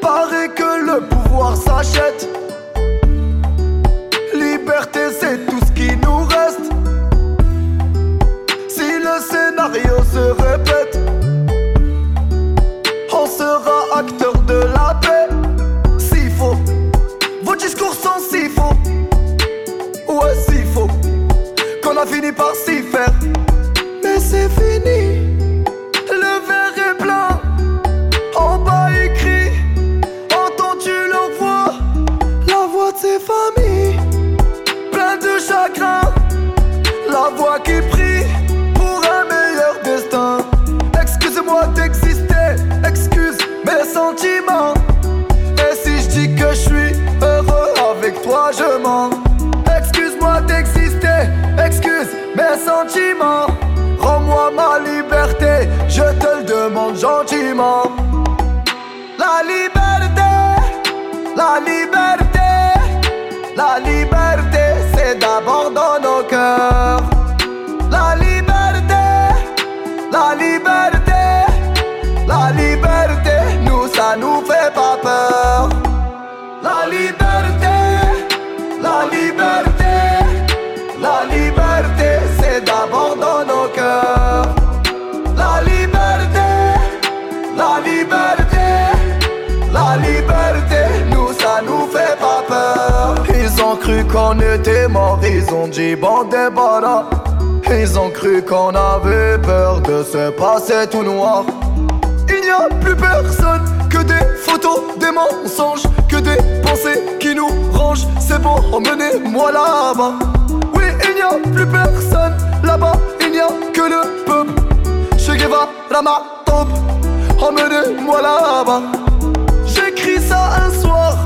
Paraît que le pouvoir s'achète. Liberté, c'est demande gentiment. Ont dit. Ils ont cru qu'on avait peur de se passer tout noir. Il n'y a plus personne que des photos, des mensonges, que des pensées qui nous rangent. C'est bon, emmenez-moi là-bas. Oui, il n'y a plus personne là-bas, il n'y a que le peuple. Che Guevara, ma emmenez-moi là-bas. J'écris ça un soir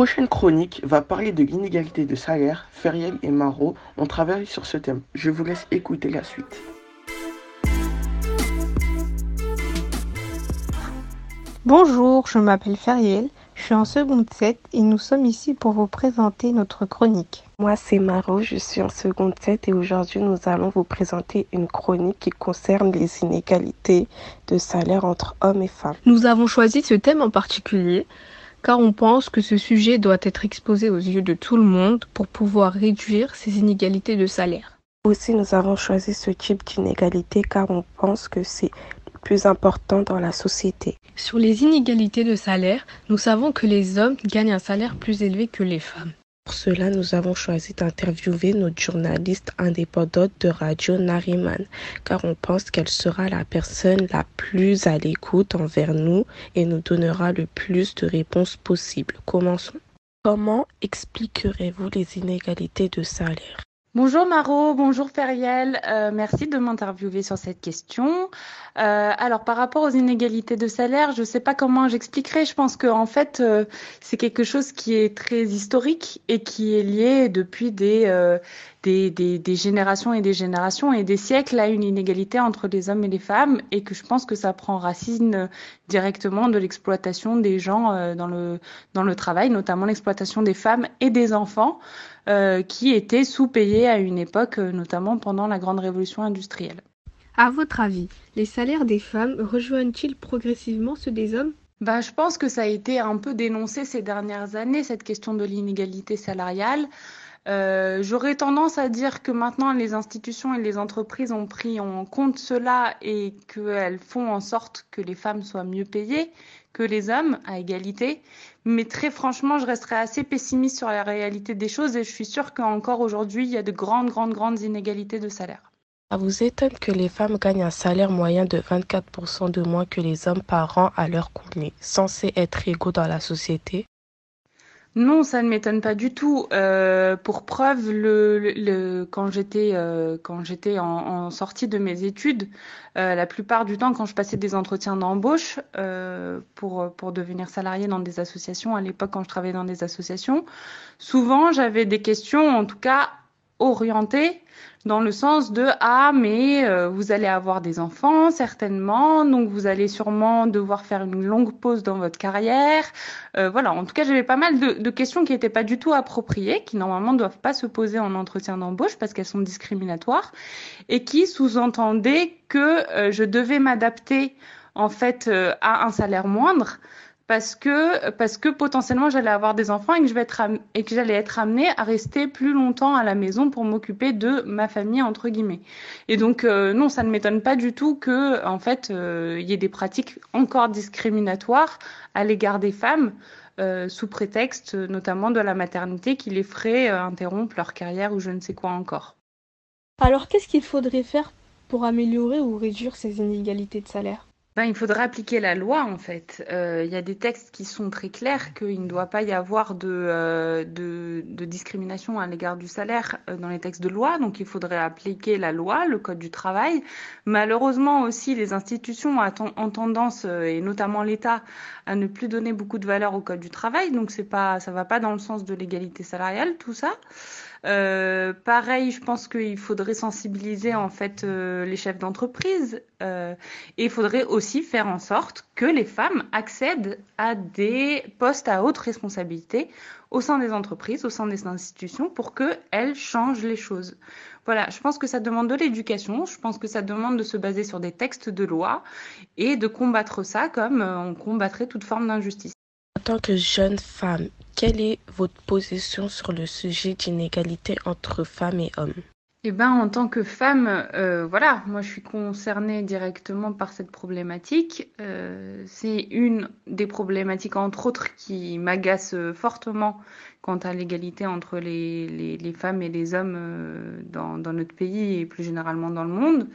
prochaine chronique va parler de l'inégalité de salaire. Feriel et Marot ont travaillé sur ce thème. Je vous laisse écouter la suite. Bonjour, je m'appelle Feriel, je suis en seconde 7 et nous sommes ici pour vous présenter notre chronique. Moi, c'est Maro, je suis en seconde 7 et aujourd'hui, nous allons vous présenter une chronique qui concerne les inégalités de salaire entre hommes et femmes. Nous avons choisi ce thème en particulier car on pense que ce sujet doit être exposé aux yeux de tout le monde pour pouvoir réduire ces inégalités de salaire. Aussi, nous avons choisi ce type d'inégalité car on pense que c'est le plus important dans la société. Sur les inégalités de salaire, nous savons que les hommes gagnent un salaire plus élevé que les femmes. Pour cela, nous avons choisi d'interviewer notre journaliste indépendante de radio Nariman, car on pense qu'elle sera la personne la plus à l'écoute envers nous et nous donnera le plus de réponses possibles. Commençons. Comment expliquerez-vous les inégalités de salaire? Bonjour Maro, bonjour Feriel, euh, merci de m'interviewer sur cette question. Euh, alors par rapport aux inégalités de salaire, je ne sais pas comment j'expliquerai, je pense que en fait euh, c'est quelque chose qui est très historique et qui est lié depuis des, euh, des, des, des, générations et des générations et des siècles à une inégalité entre les hommes et les femmes et que je pense que ça prend racine directement de l'exploitation des gens euh, dans, le, dans le travail, notamment l'exploitation des femmes et des enfants euh, qui étaient sous-payés à une époque, euh, notamment pendant la grande révolution industrielle. À votre avis, les salaires des femmes rejoignent-ils progressivement ceux des hommes? Bah, je pense que ça a été un peu dénoncé ces dernières années, cette question de l'inégalité salariale. Euh, J'aurais tendance à dire que maintenant les institutions et les entreprises ont pris en compte cela et qu'elles font en sorte que les femmes soient mieux payées que les hommes à égalité. Mais très franchement, je resterai assez pessimiste sur la réalité des choses et je suis sûre qu'encore aujourd'hui, il y a de grandes, grandes, grandes inégalités de salaire. Ça vous étonne que les femmes gagnent un salaire moyen de 24% de moins que les hommes par an alors qu'on est censé être égaux dans la société? Non, ça ne m'étonne pas du tout. Euh, pour preuve, le, le, quand j'étais euh, quand j'étais en, en, sortie de mes études, euh, la plupart du temps, quand je passais des entretiens d'embauche euh, pour pour devenir salarié dans des associations, à l'époque quand je travaillais dans des associations, souvent j'avais des questions, en tout cas orientées dans le sens de ah mais euh, vous allez avoir des enfants certainement donc vous allez sûrement devoir faire une longue pause dans votre carrière euh, voilà. En tout cas j'avais pas mal de, de questions qui n'étaient pas du tout appropriées qui normalement doivent pas se poser en entretien d'embauche parce qu'elles sont discriminatoires et qui sous-entendaient que euh, je devais m'adapter en fait euh, à un salaire moindre parce que potentiellement j'allais avoir des enfants et que j'allais être amenée à rester plus longtemps à la maison pour m'occuper de ma famille entre guillemets. Et donc euh, non, ça ne m'étonne pas du tout que en fait il euh, y ait des pratiques encore discriminatoires à l'égard des femmes. Euh, sous prétexte notamment de la maternité qui les ferait interrompre leur carrière ou je ne sais quoi encore. Alors qu'est-ce qu'il faudrait faire pour améliorer ou réduire ces inégalités de salaire? Ben, il faudrait appliquer la loi en fait. Euh, il y a des textes qui sont très clairs qu'il ne doit pas y avoir de, euh, de, de, discrimination à l'égard du salaire euh, dans les textes de loi, donc il faudrait appliquer la loi, le code du travail. Malheureusement aussi, les institutions ont tendance, et notamment l'État, à ne plus donner beaucoup de valeur au code du travail, donc c'est pas, ça va pas dans le sens de l'égalité salariale, tout ça. Euh, pareil, je pense qu'il faudrait sensibiliser en fait euh, les chefs d'entreprise euh, et il faudrait aussi faire en sorte que les femmes accèdent à des postes à haute responsabilité au sein des entreprises, au sein des institutions, pour qu'elles changent les choses. Voilà, je pense que ça demande de l'éducation, je pense que ça demande de se baser sur des textes de loi et de combattre ça comme on combattrait toute forme d'injustice. En tant que jeune femme, quelle est votre position sur le sujet d'inégalité entre femmes et hommes? Eh ben, en tant que femme, euh, voilà, moi je suis concernée directement par cette problématique. Euh, c'est une des problématiques, entre autres, qui m'agace fortement quant à l'égalité entre les, femmes et les hommes euh, dans, notre pays et plus généralement dans le monde.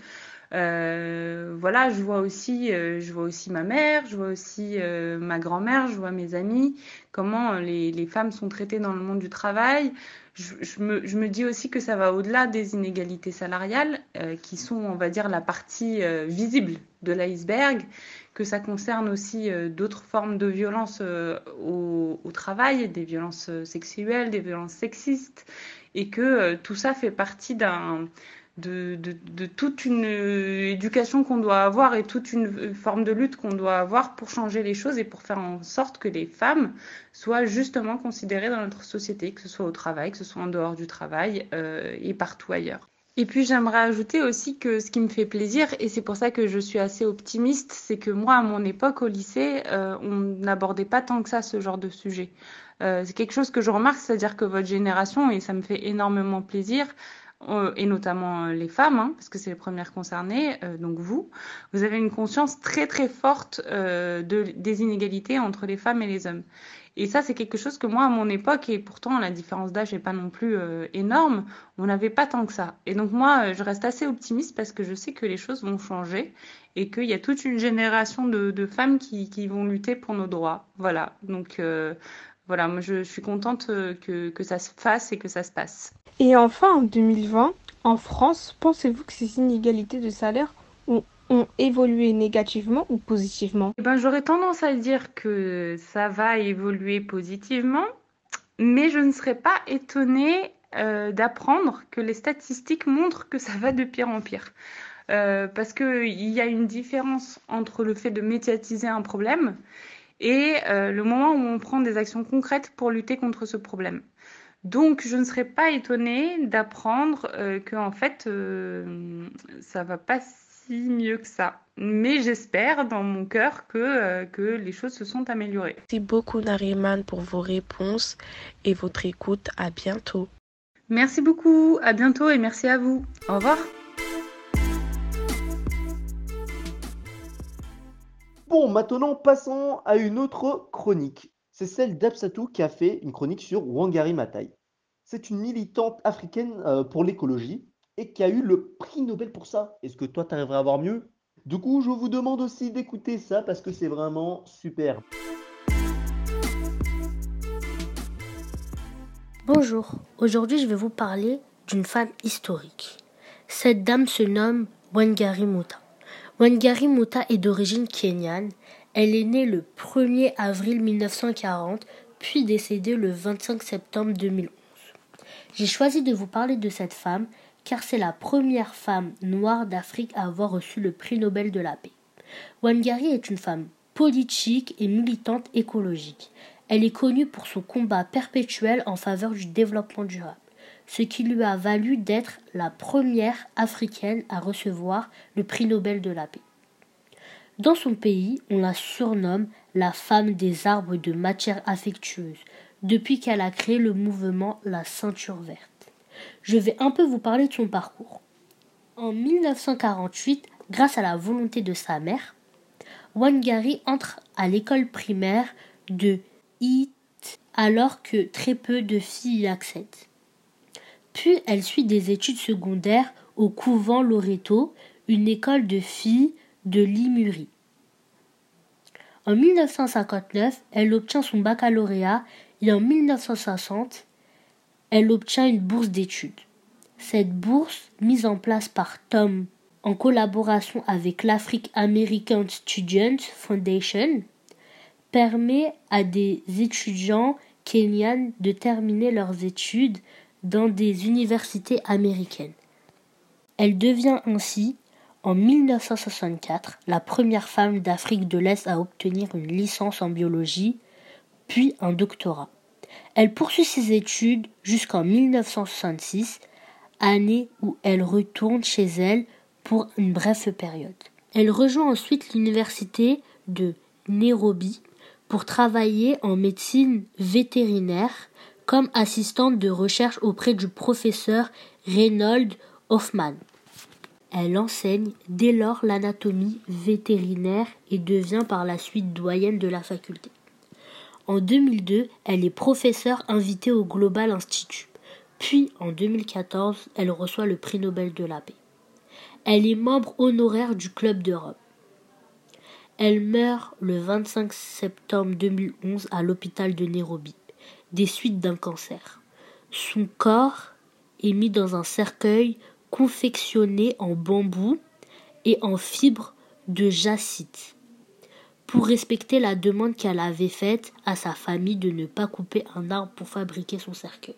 Euh, voilà, je vois aussi, euh, je vois aussi ma mère, je vois aussi euh, ma grand-mère, je vois mes amis, comment les, les, femmes sont traitées dans le monde du travail. Je, je, me, je me, dis aussi que ça va au-delà des inégalités salariales, euh, qui sont, on va dire, la partie euh, visible de l'iceberg, que ça concerne aussi euh, d'autres formes de violences au, au, travail, des violences sexuelles, des violences sexistes, et que tout ça fait partie d'un de, toute une éducation qu'on doit avoir et toute une forme de lutte qu'on doit avoir pour changer les choses et pour faire en sorte que les femmes soient justement considérées dans notre société, que ce soit au travail, que ce soit en dehors du travail euh, et partout ailleurs. Et puis j'aimerais ajouter aussi que ce qui me fait plaisir, et c'est pour ça que je suis assez optimiste, c'est que moi, à mon époque, au lycée, euh, on n'abordait pas tant que ça ce genre de sujet. Euh, c'est quelque chose que je remarque, c'est-à-dire que votre génération, et ça me fait énormément plaisir, euh, et notamment euh, les femmes, hein, parce que c'est les premières concernées, euh, donc vous, vous avez une conscience très très forte euh, de, des inégalités entre les femmes et les hommes. Et ça, c'est quelque chose que moi, à mon époque, et pourtant la différence d'âge n'est pas non plus euh, énorme, on n'avait pas tant que ça. Et donc moi, je reste assez optimiste parce que je sais que les choses vont changer et qu'il y a toute une génération de, de femmes qui, qui, vont lutter pour nos droits. Voilà. Donc voilà, moi je, je suis contente que, que ça se fasse et que ça se passe. Et enfin, en 2020, en France, pensez-vous que ces inégalités de salaire ont, ont évolué négativement ou positivement? Eh ben, j'aurais tendance à dire que ça va évoluer positivement, mais je ne serais pas étonnée euh, d'apprendre que les statistiques montrent que ça va de pire en pire. Euh, parce qu'il y a une différence entre le fait de médiatiser un problème et euh, le moment où on prend des actions concrètes pour lutter contre ce problème. Donc, je ne serais pas étonnée d'apprendre euh, que en fait, euh, ça va pas si mieux que ça. Mais j'espère dans mon cœur que, euh, que les choses se sont améliorées. Merci beaucoup Nariman pour vos réponses et votre écoute. À bientôt. Merci beaucoup, à bientôt et merci à vous. Au revoir. Bon, maintenant passons à une autre chronique. C'est celle d'Absatou qui a fait une chronique sur Wangari Maathai. C'est une militante africaine euh, pour l'écologie et qui a eu le prix Nobel pour ça. Est-ce que toi, tu arriverais à avoir mieux? Du coup, je vous demande aussi d'écouter ça parce que c'est vraiment super. Bonjour, aujourd'hui je vais vous parler d'une femme historique. Cette dame se nomme Wangari Maathai. Wangari Maathai est d'origine kenyane. Elle est née le 1er avril 1940, puis décédée le 25 septembre 2011. J'ai choisi de vous parler de cette femme car c'est la première femme noire d'Afrique à avoir reçu le prix Nobel de la paix. Wangari est une femme politique et militante écologique. Elle est connue pour son combat perpétuel en faveur du développement durable, ce qui lui a valu d'être la première africaine à recevoir le prix Nobel de la paix. Dans son pays, on la surnomme la femme des arbres de matière affectueuse, depuis qu'elle a créé le mouvement La Ceinture Verte. Je vais un peu vous parler de son parcours. En 1948, grâce à la volonté de sa mère, Wangari entre à l'école primaire de It alors que très peu de filles y accèdent. Puis elle suit des études secondaires au couvent Loreto, une école de filles de Limuri. En 1959, elle obtient son baccalauréat et en 1960, elle obtient une bourse d'études. Cette bourse, mise en place par Tom en collaboration avec l'Afrique American Student Foundation, permet à des étudiants kenyans de terminer leurs études dans des universités américaines. Elle devient ainsi, en 1964, la première femme d'Afrique de l'Est à obtenir une licence en biologie, puis un doctorat. Elle poursuit ses études jusqu'en 1966, année où elle retourne chez elle pour une brève période. Elle rejoint ensuite l'université de Nairobi pour travailler en médecine vétérinaire comme assistante de recherche auprès du professeur Reynold Hoffman. Elle enseigne dès lors l'anatomie vétérinaire et devient par la suite doyenne de la faculté. En 2002, elle est professeure invitée au Global Institute. Puis, en 2014, elle reçoit le prix Nobel de la paix. Elle est membre honoraire du Club d'Europe. Elle meurt le 25 septembre 2011 à l'hôpital de Nairobi, des suites d'un cancer. Son corps est mis dans un cercueil confectionné en bambou et en fibres de jacite pour respecter la demande qu'elle avait faite à sa famille de ne pas couper un arbre pour fabriquer son cercueil.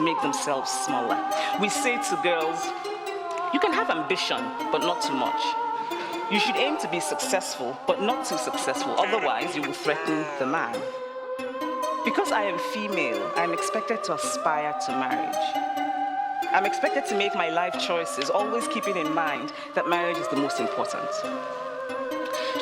To make themselves smaller. We say to girls, you can have ambition, but not too much. You should aim to be successful, but not too successful, otherwise, you will threaten the man. Because I am female, I am expected to aspire to marriage. I'm expected to make my life choices, always keeping in mind that marriage is the most important.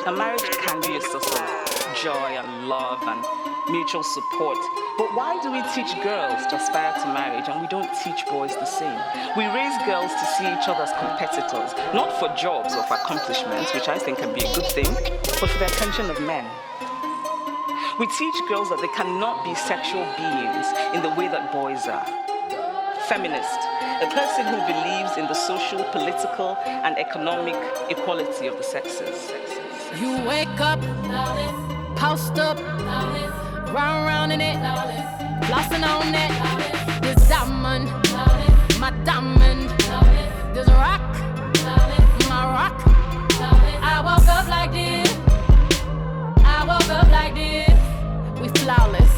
A marriage can be a source of joy and love and mutual support. But why do we teach girls to aspire to marriage and we don't teach boys the same? We raise girls to see each other as competitors, not for jobs or for accomplishments, which I think can be a good thing, but for the attention of men. We teach girls that they cannot be sexual beings in the way that boys are. Feminist, a person who believes in the social, political, and economic equality of the sexes. You wake up, post up, round round in it, flossing on it. This diamond, my diamond, this rock, my rock. I woke up like this, I woke up like this. We flawless,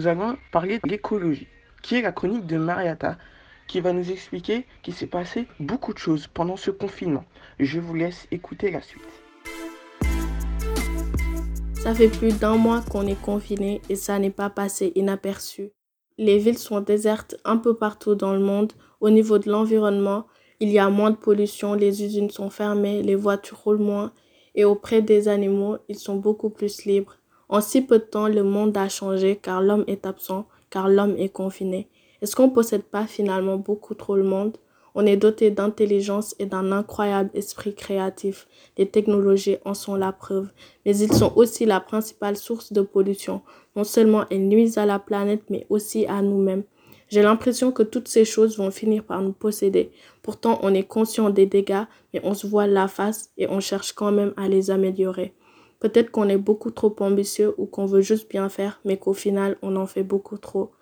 nous allons parler de l'écologie, qui est la chronique de Mariata, qui va nous expliquer qu'il s'est passé beaucoup de choses pendant ce confinement. Je vous laisse écouter la suite. Ça fait plus d'un mois qu'on est confiné et ça n'est pas passé inaperçu. Les villes sont désertes un peu partout dans le monde. Au niveau de l'environnement, il y a moins de pollution, les usines sont fermées, les voitures roulent moins et auprès des animaux, ils sont beaucoup plus libres. En si peu de temps, le monde a changé car l'homme est absent, car l'homme est confiné. Est-ce qu'on possède pas finalement beaucoup trop le monde? On est doté d'intelligence et d'un incroyable esprit créatif. Les technologies en sont la preuve, mais ils sont aussi la principale source de pollution. Non seulement elles nuisent à la planète, mais aussi à nous-mêmes. J'ai l'impression que toutes ces choses vont finir par nous posséder. Pourtant, on est conscient des dégâts, mais on se voile la face et on cherche quand même à les améliorer. Peut-être qu'on est beaucoup trop ambitieux ou qu'on veut juste bien faire, mais qu'au final, on en fait beaucoup trop.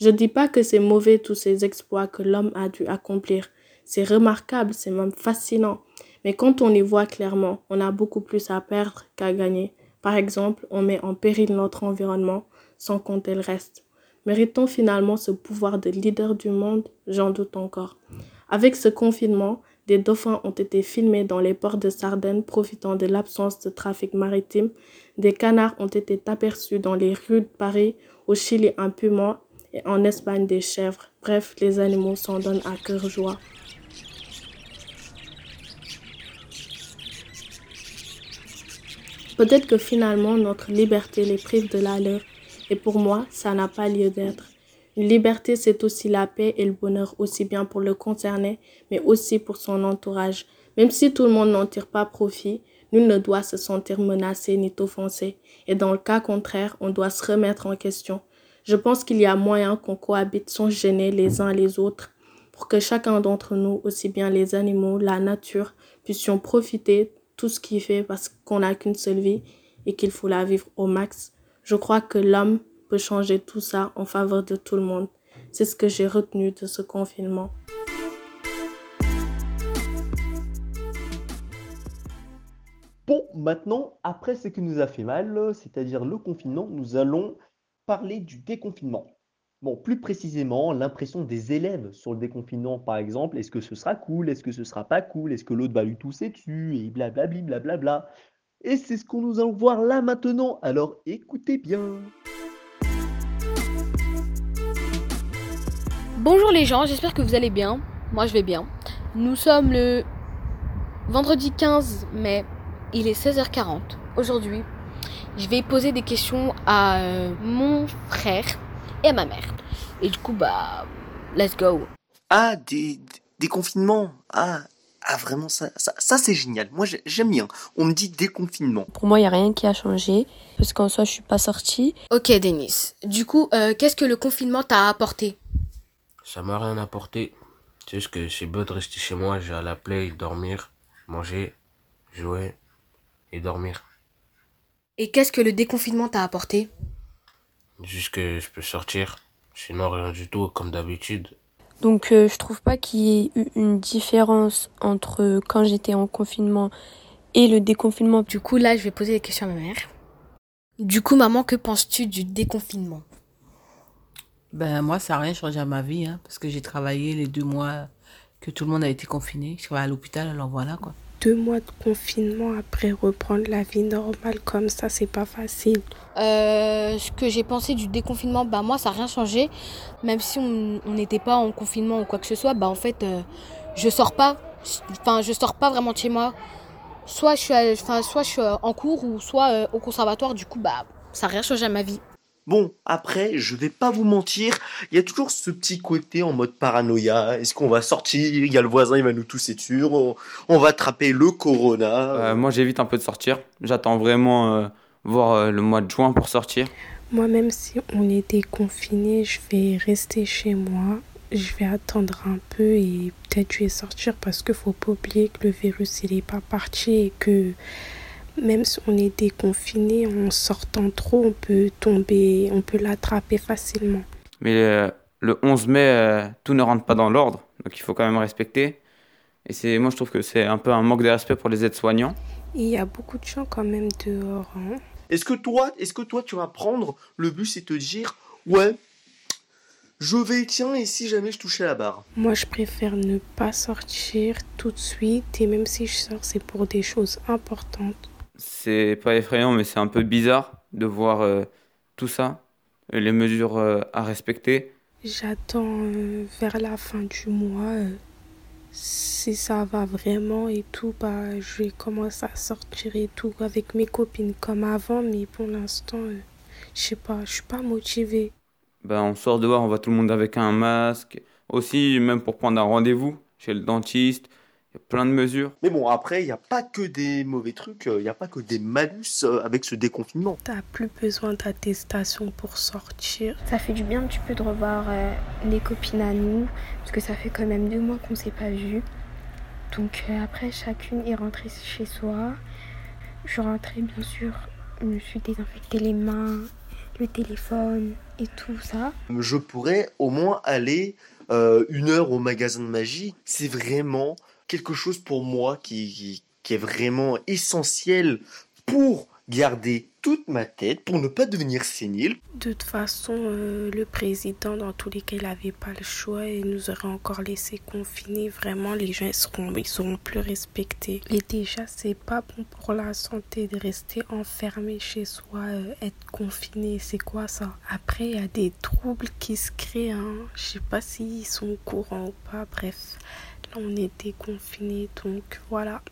Je dis pas que c'est mauvais tous ces exploits que l'homme a dû accomplir. C'est remarquable, c'est même fascinant. Mais quand on y voit clairement, on a beaucoup plus à perdre qu'à gagner. Par exemple, on met en péril notre environnement sans compter le reste. Méritons finalement ce pouvoir de leader du monde? J'en doute encore. Avec ce confinement, des dauphins ont été filmés dans les ports de Sardaigne profitant de l'absence de trafic maritime. Des canards ont été aperçus dans les rues de Paris, au Chili un puma et en Espagne des chèvres. Bref, les animaux s'en donnent à cœur joie. Peut-être que finalement notre liberté les prive de la leur. Et pour moi, ça n'a pas lieu d'être. Une liberté, c'est aussi la paix et le bonheur, aussi bien pour le concerné, mais aussi pour son entourage. Même si tout le monde n'en tire pas profit, nul ne doit se sentir menacé ni offensé. Et dans le cas contraire, on doit se remettre en question. Je pense qu'il y a moyen qu'on cohabite sans gêner les uns les autres pour que chacun d'entre nous, aussi bien les animaux, la nature, puissions profiter tout ce qu'il fait parce qu'on n'a qu'une seule vie et qu'il faut la vivre au max. Je crois que l'homme changer tout ça en faveur de tout le monde. C'est ce que j'ai retenu de ce confinement. Bon, maintenant, après ce qui nous a fait mal, c'est-à-dire le confinement, nous allons parler du déconfinement. Bon, plus précisément, l'impression des élèves sur le déconfinement, par exemple, est-ce que ce sera cool, est-ce que ce sera pas cool, est-ce que l'autre va lui tousser dessus, et blablabli, blablabla. Et c'est ce que nous allons voir là maintenant, alors écoutez bien. Bonjour les gens, j'espère que vous allez bien. Moi je vais bien. Nous sommes le vendredi 15 mai, il est 16h40. Aujourd'hui, je vais poser des questions à euh, mon frère et à ma mère. Et du coup, bah, let's go. Ah, des, des confinements. Ah, ah vraiment, ça, ça, ça c'est génial. Moi, j'ai- j'aime bien. On me dit déconfinement. Pour moi, il n'y a rien qui a changé. Parce qu'en soi, je suis pas sortie. Ok Denis, du coup, euh, qu'est-ce que le confinement t'a apporté? Ça m'a rien apporté. C'est juste que c'est beau de rester chez moi, j'ai à la play, dormir, manger, jouer et dormir. Et qu'est-ce que le déconfinement t'a apporté? Juste que je peux sortir. Sinon, rien du tout, comme d'habitude. Donc, euh, je trouve pas qu'il y ait eu une différence entre quand j'étais en confinement et le déconfinement. Du coup, là, je vais poser des questions à ma mère. Du coup, maman, que penses-tu du déconfinement? Ben moi, ça n'a rien changé à ma vie, hein, parce que j'ai travaillé les deux mois que tout le monde a été confiné. Je travaillais à l'hôpital, alors voilà quoi. Deux mois de confinement après reprendre la vie normale comme ça, c'est pas facile. Euh, ce que j'ai pensé du déconfinement, bah moi ça n'a rien changé. Même si on on n'était pas en confinement ou quoi que ce soit, bah en fait euh, je sors pas. Enfin je sors pas vraiment de chez moi. Soit je suis, à- soit je suis en cours ou soit euh, au conservatoire. Du coup bah ça n'a rien changé à ma vie. Bon, après, je vais pas vous mentir, il y a toujours ce petit côté en mode paranoïa. Est-ce qu'on va sortir? Il y a le voisin, il va nous tousser dessus. On, on va attraper le corona. Euh, moi, j'évite un peu de sortir. J'attends vraiment euh, voir euh, le mois de juin pour sortir. Moi, même si on était confiné, je vais rester chez moi. Je vais attendre un peu et peut-être je vais sortir parce qu'il faut pas oublier que le virus il est pas parti et que même si on est déconfiné, en sortant trop, on peut tomber, on peut l'attraper facilement. Mais euh, le 11 mai, euh, tout ne rentre pas dans l'ordre. Donc il faut quand même respecter. Et c'est, moi, je trouve que c'est un peu un manque de respect pour les aides-soignants. Il y a beaucoup de gens quand même dehors. hein. Est-ce que toi, est-ce que toi, tu vas prendre le bus et te dire, ouais, je vais, tiens, et si jamais je touchais la barre? Moi, je préfère ne pas sortir tout de suite et même si je sors, c'est pour des choses importantes. C'est pas effrayant, mais c'est un peu bizarre de voir euh, tout ça, les mesures euh, à respecter. J'attends euh, vers la fin du mois. si ça va vraiment et tout, bah, je vais commencer à sortir et tout avec mes copines comme avant. Mais pour l'instant, je sais pas, je suis pas motivée. Ben, on sort dehors, on voit tout le monde avec un masque. Aussi, même pour prendre un rendez-vous chez le dentiste, il y a plein de mesures. Mais bon, après, il n'y a pas que des mauvais trucs, euh, il n'y a pas que des malus euh, avec ce déconfinement. T'as plus besoin d'attestation pour sortir. Ça fait du bien un petit peu de revoir euh, les copines à nous, parce que ça fait quand même deux mois qu'on s'est pas vus. Donc euh, après, chacune est rentrée chez soi. Je suis rentrée, bien sûr, je me suis désinfecté les mains, le téléphone et tout ça. Je pourrais au moins aller euh, une heure au magasin de magie. C'est vraiment quelque chose pour moi qui, qui, est vraiment essentiel pour garder toute ma tête, pour ne pas devenir sénile. De toute façon, euh, le président, dans tous les cas, il n'avait pas le choix et nous aurait encore laissé confiner. Vraiment, les gens ils seront, ils seront plus respectés. Et déjà, c'est pas bon pour la santé de rester enfermé chez soi, euh, être confiné. C'est quoi ça? Après, il y a des troubles qui se créent. Hein. Je sais pas s'ils sont au courant ou pas. Bref, on était confinés, donc voilà.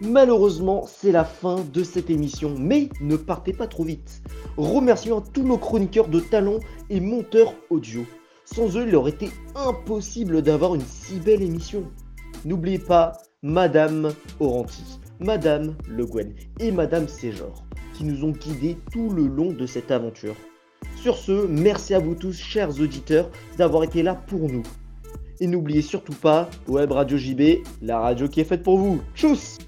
Malheureusement, c'est la fin de cette émission, mais ne partez pas trop vite. Remercions tous nos chroniqueurs de talent et monteurs audio. Sans eux, il aurait été impossible d'avoir une si belle émission. N'oubliez pas Madame Oranti, Madame Le Guen et Madame Séjor, qui nous ont guidés tout le long de cette aventure. Sur ce, merci à vous tous, chers auditeurs, d'avoir été là pour nous. Et n'oubliez surtout pas, Web Radio JB, la radio qui est faite pour vous. Tchuss